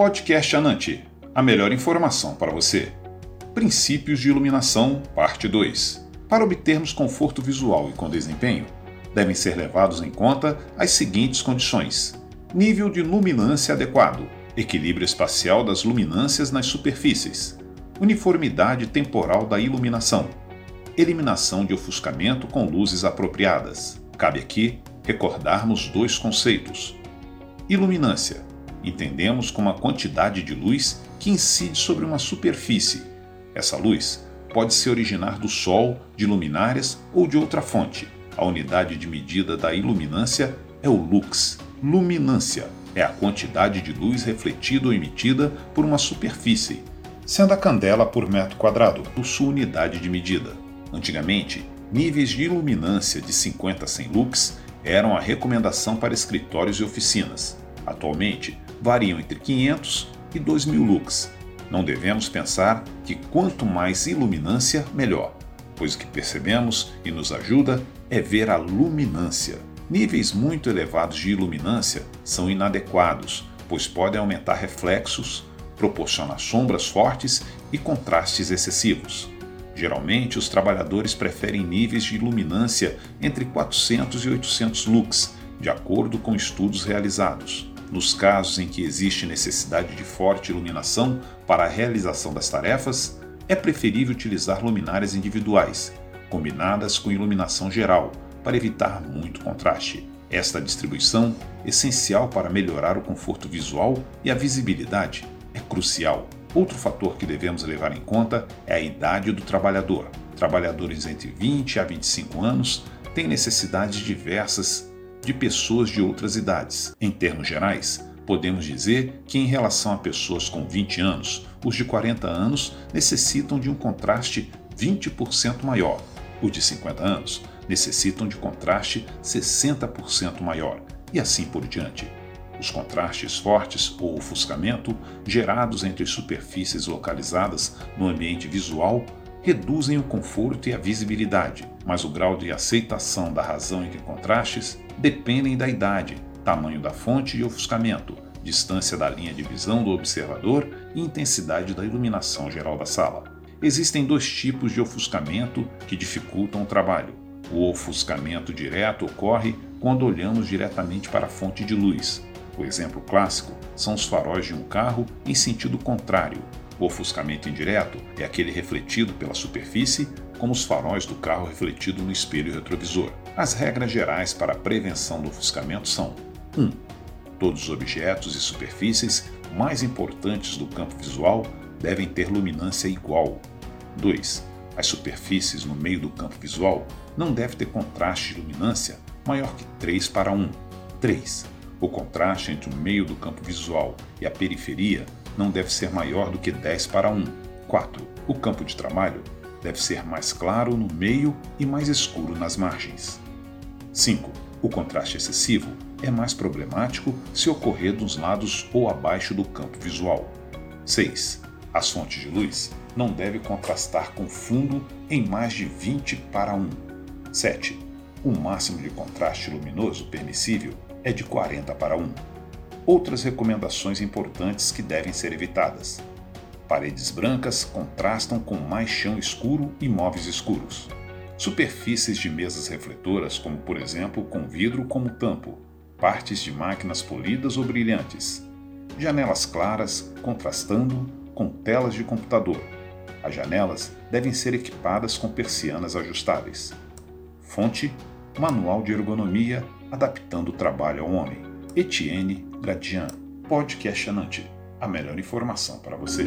Podcast Anante, a melhor informação para você. Princípios de iluminação, parte 2. Para obtermos conforto visual e com desempenho, devem ser levados em conta as seguintes condições: nível de luminância adequado, equilíbrio espacial das luminâncias nas superfícies, uniformidade temporal da iluminação, eliminação de ofuscamento com luzes apropriadas. Cabe aqui recordarmos dois conceitos. Iluminância. Entendemos como a quantidade de luz que incide sobre uma superfície. Essa luz pode se originar do Sol, de luminárias ou de outra fonte. A unidade de medida da iluminância é o lux. Luminância é a quantidade de luz refletida ou emitida por uma superfície, sendo a candela por metro quadrado sua unidade de medida. Antigamente, níveis de iluminância de 50 a 100 lux eram a recomendação para escritórios e oficinas. Atualmente, variam entre 500 e 2000 lux. Não devemos pensar que quanto mais iluminância, melhor, pois o que percebemos e nos ajuda é ver a luminância. Níveis muito elevados de iluminância são inadequados, pois podem aumentar reflexos, proporcionar sombras fortes e contrastes excessivos. Geralmente, os trabalhadores preferem níveis de iluminância entre 400 e 800 lux, de acordo com estudos realizados. Nos casos em que existe necessidade de forte iluminação para a realização das tarefas, é preferível utilizar luminárias individuais, combinadas com iluminação geral, para evitar muito contraste. Esta distribuição, essencial para melhorar o conforto visual e a visibilidade, é crucial Outro fator que devemos levar em conta é a idade do trabalhador. Trabalhadores entre 20 a 25 anos têm necessidades diversas de pessoas de outras idades. Em termos gerais, podemos dizer que, em relação a pessoas com 20 anos, os de 40 anos necessitam de um contraste 20% maior. Os de 50 anos necessitam de contraste 60% maior, e assim por diante. Os contrastes fortes ou ofuscamento gerados entre superfícies localizadas no ambiente visual reduzem o conforto e a visibilidade, mas o grau de aceitação da razão entre contrastes dependem da idade, tamanho da fonte e ofuscamento, distância da linha de visão do observador e intensidade da iluminação geral da sala. Existem dois tipos de ofuscamento que dificultam o trabalho. O ofuscamento direto ocorre quando olhamos diretamente para a fonte de luz, o exemplo clássico são os faróis de um carro em sentido contrário. O ofuscamento indireto é aquele refletido pela superfície, como os faróis do carro refletido no espelho retrovisor. As regras gerais para a prevenção do ofuscamento são: 1. Um, todos os objetos e superfícies mais importantes do campo visual devem ter luminância igual. 2. As superfícies no meio do campo visual não devem ter contraste de luminância maior que 3 para 1. 3. O contraste entre o meio do campo visual e a periferia não deve ser maior do que 10 para 1. 4. O campo de trabalho deve ser mais claro no meio e mais escuro nas margens. 5. O contraste excessivo é mais problemático se ocorrer dos lados ou abaixo do campo visual. 6. As fontes de luz não devem contrastar com fundo em mais de 20 para 1. 7. O máximo de contraste luminoso permissível é de 40 para 1. Outras recomendações importantes que devem ser evitadas. Paredes brancas contrastam com mais chão escuro e móveis escuros. Superfícies de mesas refletoras, como por exemplo com vidro como tampo, partes de máquinas polidas ou brilhantes, janelas claras contrastando com telas de computador. As janelas devem ser equipadas com persianas ajustáveis. Fonte: Manual de Ergonomia adaptando o trabalho ao homem. Etienne Gradian, Podcast Anante, a melhor informação para você.